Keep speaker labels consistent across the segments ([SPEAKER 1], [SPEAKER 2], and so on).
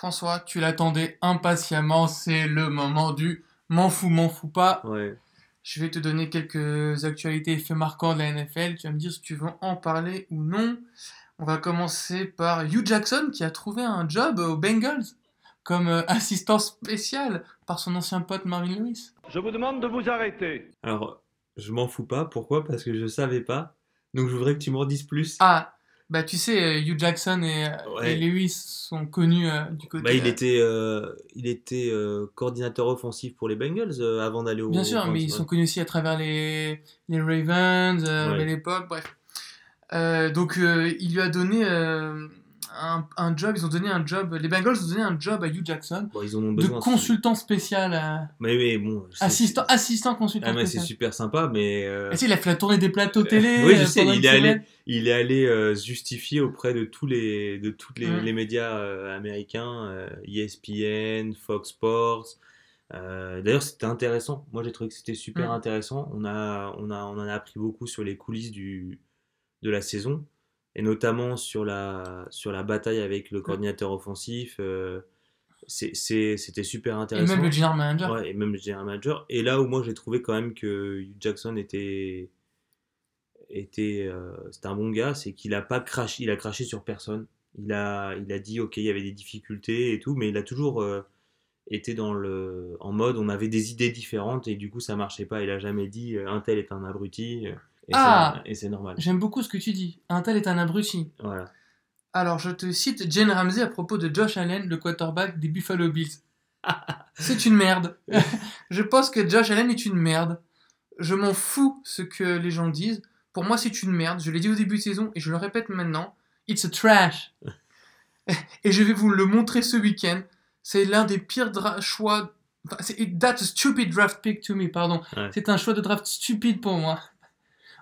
[SPEAKER 1] François, tu l'attendais impatiemment, c'est le moment du m'en fous, m'en fous pas.
[SPEAKER 2] Ouais.
[SPEAKER 1] Je vais te donner quelques actualités et faits marquants de la NFL. Tu vas me dire si tu veux en parler ou non. On va commencer par Hugh Jackson qui a trouvé un job aux Bengals comme euh, assistant spécial par son ancien pote Marvin Lewis.
[SPEAKER 3] Je vous demande de vous arrêter.
[SPEAKER 2] Alors, je m'en fous pas. Pourquoi? Parce que je savais pas. Donc, je voudrais que tu m'en dises plus.
[SPEAKER 1] Ah, bah tu sais, euh, Hugh Jackson et, euh,
[SPEAKER 2] Ouais.
[SPEAKER 1] et Lewis sont connus euh, du côté.
[SPEAKER 2] Bah, il était, euh, il était euh, coordinateur offensif pour les Bengals avant d'aller au.
[SPEAKER 1] Bien sûr, mais ils sont connus aussi à travers les, les Ravens,
[SPEAKER 2] Ouais.
[SPEAKER 1] à l'époque, bref. Donc, il lui a donné un, un job, ils ont donné un job, les Bengals ont donné un job à Hugh Jackson
[SPEAKER 2] Bon, ils en ont
[SPEAKER 1] de consultant spécial, euh,
[SPEAKER 2] Mais, mais bon.
[SPEAKER 1] assistant, assistant consultant
[SPEAKER 2] Ah, mais c'est super sympa, mais. euh,
[SPEAKER 1] il a fait la tournée des plateaux télé.
[SPEAKER 2] oui, je sais, il est allé, il est allé euh, justifier auprès de tous les, de toutes les,
[SPEAKER 1] Mm.
[SPEAKER 2] les médias euh, américains, ESPN, Fox Sports. D'ailleurs, c'était intéressant. Moi, j'ai trouvé que c'était super
[SPEAKER 1] Mm.
[SPEAKER 2] intéressant. On a, on a, on en a appris beaucoup sur les coulisses du, de la saison, et notamment sur la, sur la bataille avec le coordinateur offensif. euh, C'était super
[SPEAKER 1] Et
[SPEAKER 2] intéressant.
[SPEAKER 1] même le general manager.
[SPEAKER 2] Ouais, et même le general manager. Et là où moi j'ai trouvé quand même que Hugh Jackson était, était, euh, c'était un bon gars, c'est qu'il a pas craché, il a craché sur personne. Il a, il a dit ok, il y avait des difficultés et tout, mais il a toujours euh, été dans le, en mode on avait des idées différentes et du coup ça marchait pas. Il a jamais dit un tel est un abruti et
[SPEAKER 1] Ah
[SPEAKER 2] et c'est normal.
[SPEAKER 1] J'aime beaucoup ce que tu dis. Un tel est un abruti.
[SPEAKER 2] Voilà.
[SPEAKER 1] Alors, je te cite Jane Ramsey à propos de Josh Allen, le quarterback des Buffalo Bills. C'est une merde. je pense que Josh Allen est une merde. Je m'en fous ce que les gens disent. Pour moi, c'est une merde. Je l'ai dit au début de saison et je le répète maintenant. It's a trash. et je vais vous le montrer ce week-end. C'est l'un des pires choix. enfin, c'est- That's a stupid draft pick to me, pardon.
[SPEAKER 2] Ouais.
[SPEAKER 1] C'est un choix de draft stupide pour moi.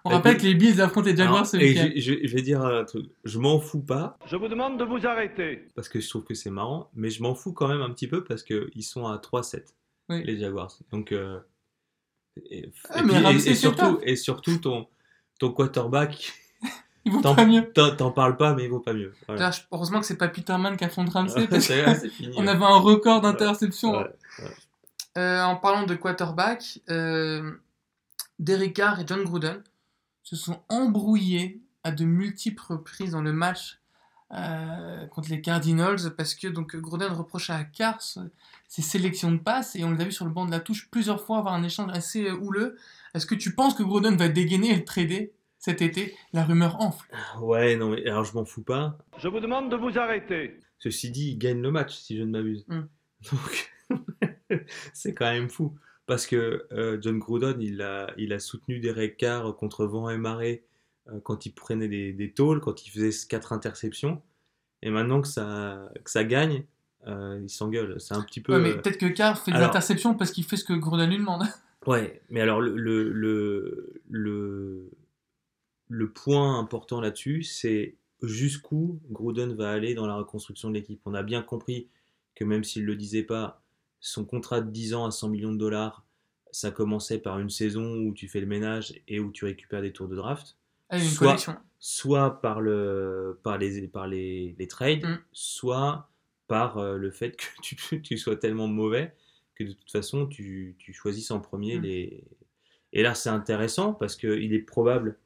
[SPEAKER 1] On rappelle que les Bills affrontent les Jaguars ce week-end.
[SPEAKER 2] je, je- je vais dire un truc. Je m'en fous pas
[SPEAKER 3] Je vous demande de vous arrêter.
[SPEAKER 2] parce que je trouve que c'est marrant, mais je m'en fous quand même un petit peu parce qu'ils sont à 3-7,
[SPEAKER 1] Oui.
[SPEAKER 2] les Jaguars. Donc, euh, et,
[SPEAKER 1] Ah,
[SPEAKER 2] et
[SPEAKER 1] mais
[SPEAKER 2] puis- et- et surtout, et surtout ton, ton quarterback,
[SPEAKER 1] vont
[SPEAKER 2] t'en
[SPEAKER 1] pas mieux.
[SPEAKER 2] t'en- parles pas, mais il vaut pas mieux. Voilà.
[SPEAKER 1] D'ailleurs, je- heureusement que c'est pas Peterman qui a fond de Ramsey parce qu'on avait un record d'interception.
[SPEAKER 2] Ouais.
[SPEAKER 1] Euh, en parlant de quarterback, euh, Derek Carr et John Gruden se sont embrouillés à de multiples reprises dans le match euh, contre les Cardinals parce que donc Gruden reprochait à Carr ce- ses sélections de passes et on les a vu sur le banc de la touche plusieurs fois avoir un échange assez euh, houleux. Est-ce que tu penses que Gruden va dégainer et le trader cet été? La rumeur enfle.
[SPEAKER 2] Ouais, non, mais alors je m'en fous pas.
[SPEAKER 3] Je vous demande de vous arrêter.
[SPEAKER 2] Ceci dit, il gagne le match, si je ne m'abuse.
[SPEAKER 1] Mm.
[SPEAKER 2] Donc, c'est quand même fou. Parce que euh, John Gruden, il a, il a soutenu Derek Carr contre vent et marée euh, quand il prenait des, des tôles, quand il faisait quatre interceptions. Et maintenant que ça, que ça gagne, euh, il s'engueule. C'est un petit peu.
[SPEAKER 1] Ouais, mais peut-être que Carr fait des
[SPEAKER 2] alors-
[SPEAKER 1] interceptions parce qu'il fait ce que Gruden lui demande.
[SPEAKER 2] Ouais, mais alors le, le, le, le, le point important là-dessus, c'est jusqu'où Gruden va aller dans la reconstruction de l'équipe. On a bien compris que même s'il ne le disait pas, son contrat de 10 ans à 100 millions de dollars, ça commençait par une saison où tu fais le ménage et où tu récupères des tours de draft,
[SPEAKER 1] Ah, une
[SPEAKER 2] Soit-
[SPEAKER 1] collection.
[SPEAKER 2] soit par, le, par, les, par les, les trades,
[SPEAKER 1] Mm.
[SPEAKER 2] soit par euh, le fait que tu, tu sois tellement mauvais que de toute façon tu, tu choisisses en premier
[SPEAKER 1] Mm.
[SPEAKER 2] les. Et là, c'est intéressant parce qu'il est probable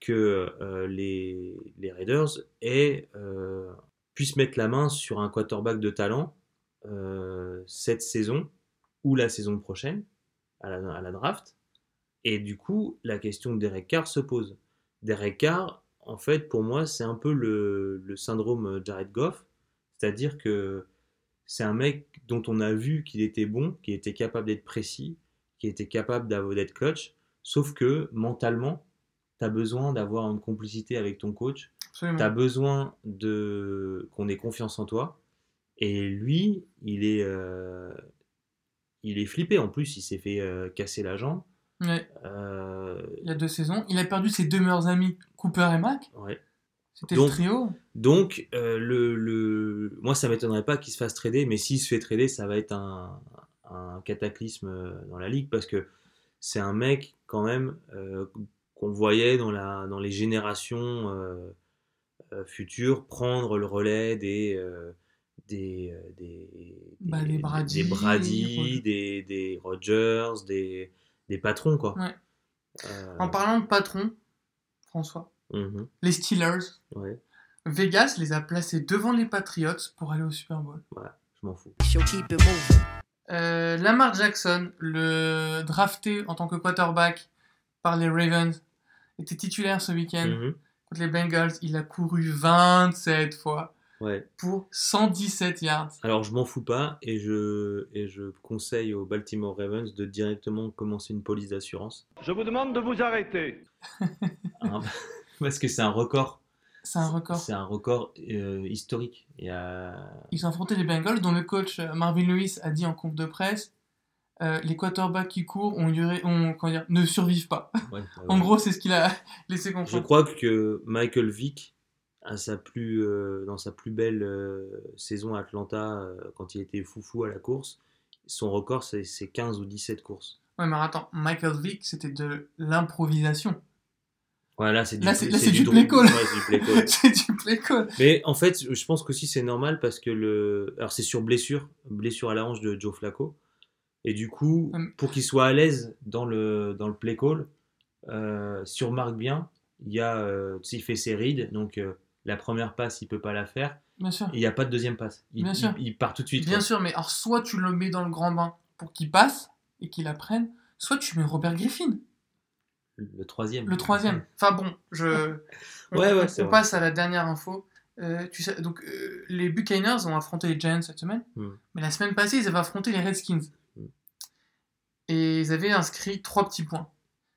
[SPEAKER 2] que euh, les, les Raiders aient, euh, puissent mettre la main sur un quarterback de talent euh, cette saison ou la saison prochaine à la, à la draft. Et du coup, la question de Derek Carr se pose. Derek Carr, en fait, pour moi, c'est un peu le, le syndrome Jared Goff. C'est-à-dire que c'est un mec dont on a vu qu'il était bon, qu'il était capable d'être précis, qu'il était capable d'être clutch, sauf que mentalement, tu as besoin d'avoir une complicité avec ton coach, tu as besoin de qu'on ait confiance en toi. Et lui, il est, euh, il est flippé. En plus, il s'est fait euh, casser la jambe.
[SPEAKER 1] Ouais,
[SPEAKER 2] Euh,
[SPEAKER 1] il y a deux saisons. Il a perdu ses deux meilleurs amis, Cooper et Mac.
[SPEAKER 2] ouais.
[SPEAKER 1] C'était le trio.
[SPEAKER 2] Donc, le, le- moi, ça m'étonnerait pas qu'il se fasse trader, mais s'il se fait trader, ça va être un, un cataclysme dans la ligue parce que c'est un mec, quand même, qu'on voyait dans, la, dans les générations futures prendre le relais des, des, euh, des,
[SPEAKER 1] Bah,
[SPEAKER 2] des,
[SPEAKER 1] les Brady,
[SPEAKER 2] des, Brady, des, des Rogers, des, des patrons, quoi.
[SPEAKER 1] Ouais.
[SPEAKER 2] Euh,
[SPEAKER 1] En parlant de patron, François,
[SPEAKER 2] mhm,
[SPEAKER 1] les Steelers,
[SPEAKER 2] ouais,
[SPEAKER 1] Vegas les a placés devant les Patriots pour aller au Super Bowl.
[SPEAKER 2] je m'en fous.
[SPEAKER 1] Euh, Lamar Jackson, le drafté en tant que quarterback par les Ravens, était titulaire ce week-end
[SPEAKER 2] Mhm,
[SPEAKER 1] contre les Bengals. Il a couru 27 fois
[SPEAKER 2] ouais.
[SPEAKER 1] pour 117 yards.
[SPEAKER 2] Alors, je m'en fous pas et je, et je conseille aux Baltimore Ravens de directement commencer une police d'assurance.
[SPEAKER 3] Je vous demande de vous arrêter.
[SPEAKER 2] hein, parce que c'est un record.
[SPEAKER 1] C'est un record.
[SPEAKER 2] C'est un record euh, historique. A...
[SPEAKER 1] Ils ont affronté les Bengals, dont le coach euh, Marvin Lewis a dit en conf de presse euh, les quarterbacks qui courent ont duré, ont, comment dire, ne survivent pas.
[SPEAKER 2] ouais, ouais,
[SPEAKER 1] En gros, c'est ce qu'il a laissé
[SPEAKER 2] Je
[SPEAKER 1] comprendre.
[SPEAKER 2] crois que Michael Vick, à sa plus, euh, dans sa plus belle euh, saison à Atlanta, euh, quand il était foufou à la course, son record c'est c'est 15 ou 17 courses.
[SPEAKER 1] Ouais, mais attends, Michael Vick, c'était de l'improvisation.
[SPEAKER 2] Ouais, là c'est du,
[SPEAKER 1] du
[SPEAKER 2] don-
[SPEAKER 1] play call.
[SPEAKER 2] Ouais, c'est du play call.
[SPEAKER 1] c'est du play call.
[SPEAKER 2] Mais en fait, je pense qu'aussi c'est normal parce que le. Alors c'est sur blessure, blessure à la hanche de Joe Flacco. Et du coup,
[SPEAKER 1] Hum.
[SPEAKER 2] pour qu'il soit à l'aise dans le, dans le play call, euh, sur marque bien, il y a. il fait ses reads, donc la première passe, il peut pas la faire.
[SPEAKER 1] Bien sûr.
[SPEAKER 2] Il n'y a pas de deuxième passe. Il,
[SPEAKER 1] Bien sûr.
[SPEAKER 2] il- part tout de suite.
[SPEAKER 1] Bien
[SPEAKER 2] quoi.
[SPEAKER 1] sûr, mais alors soit tu le mets dans le grand bain pour qu'il passe et qu'il apprenne, soit tu mets Robert Griffin,
[SPEAKER 2] Le troisième.
[SPEAKER 1] le troisième. Enfin bon, je. on-
[SPEAKER 2] Ouais, ouais,
[SPEAKER 1] on, on passe à la dernière info. Euh, tu sais, donc, euh, les Buccaneers ont affronté les Giants cette semaine,
[SPEAKER 2] Hmm.
[SPEAKER 1] mais la semaine passée, ils avaient affronté les Redskins.
[SPEAKER 2] Hmm.
[SPEAKER 1] Et ils avaient inscrit trois petits points.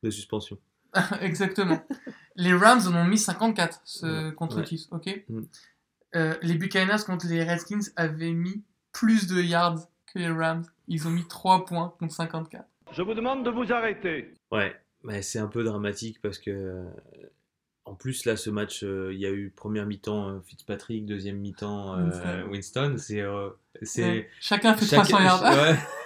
[SPEAKER 2] De suspension.
[SPEAKER 1] Exactement. les Rams en ont mis 54 ce-
[SPEAKER 2] Ouais,
[SPEAKER 1] contre
[SPEAKER 2] ouais.
[SPEAKER 1] Chiefs, ok
[SPEAKER 2] Mm.
[SPEAKER 1] Euh, Les Buccaneers contre les Redskins avaient mis plus de yards que les Rams. Ils ont mis 3 points contre 54.
[SPEAKER 3] Je vous demande de vous arrêter.
[SPEAKER 2] Ouais, mais c'est un peu dramatique parce que. En plus, là, ce match, euh, il y a eu première mi-temps euh, Fitzpatrick, deuxième mi-temps euh,
[SPEAKER 1] Winston.
[SPEAKER 2] C'est. c'est
[SPEAKER 1] Ouais. Chacun fait
[SPEAKER 2] chacun-
[SPEAKER 1] 300 yards.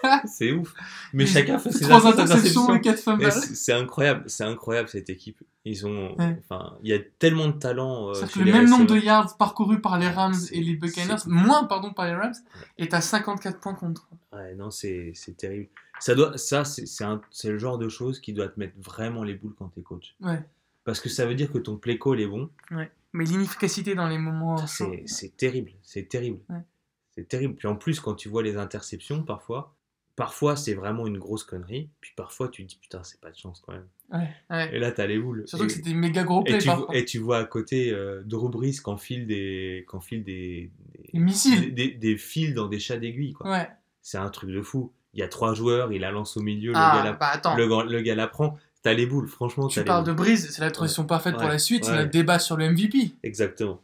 [SPEAKER 2] Ouais, c'est ouf. Mais chacun fait ses
[SPEAKER 1] 3
[SPEAKER 2] interceptions.
[SPEAKER 1] et 4 fumbles.
[SPEAKER 2] C'est incroyable, c'est incroyable cette équipe. Ils ont,
[SPEAKER 1] Ouais.
[SPEAKER 2] enfin, il y a tellement de talent. chez
[SPEAKER 1] que le même nombre de yards parcourus par les Rams et les Buccaneers, moins pardon par les Rams, est à 54 points contre.
[SPEAKER 2] Ouais, non, c'est c'est terrible. Ça doit, ça, c'est c'est un- c'est le genre de choses qui doit te mettre vraiment les boules quand t'es coach.
[SPEAKER 1] Ouais.
[SPEAKER 2] Parce que ça veut dire que ton play call est bon.
[SPEAKER 1] Mais l'inefficacité dans les moments.
[SPEAKER 2] C'est c'est terrible, c'est terrible.
[SPEAKER 1] Ouais.
[SPEAKER 2] C'est terrible. Puis en plus, quand tu vois les interceptions, parfois, parfois c'est vraiment une grosse connerie. Puis parfois, tu te dis putain, c'est pas de chance quand même.
[SPEAKER 1] Ouais, ouais.
[SPEAKER 2] Et là, t'as les boules.
[SPEAKER 1] Surtout
[SPEAKER 2] et,
[SPEAKER 1] que c'était méga gros
[SPEAKER 2] et
[SPEAKER 1] play
[SPEAKER 2] tu, et tu vois à côté euh, Drew Brees qui enfile des, qui enfile des, des,
[SPEAKER 1] Des missiles.
[SPEAKER 2] des, des fils dans des chats d'aiguille. quoi.
[SPEAKER 1] Ouais.
[SPEAKER 2] C'est un truc de fou. Il y a trois joueurs, il la lance au milieu, le,
[SPEAKER 1] Ah,
[SPEAKER 2] gars la,
[SPEAKER 1] bah
[SPEAKER 2] le, le gars la prend. T'as les boules, franchement.
[SPEAKER 1] Tu
[SPEAKER 2] les
[SPEAKER 1] parles de. Breeze, c'est la transition parfaite pour la suite, c'est le débat sur le MVP.
[SPEAKER 2] Exactement.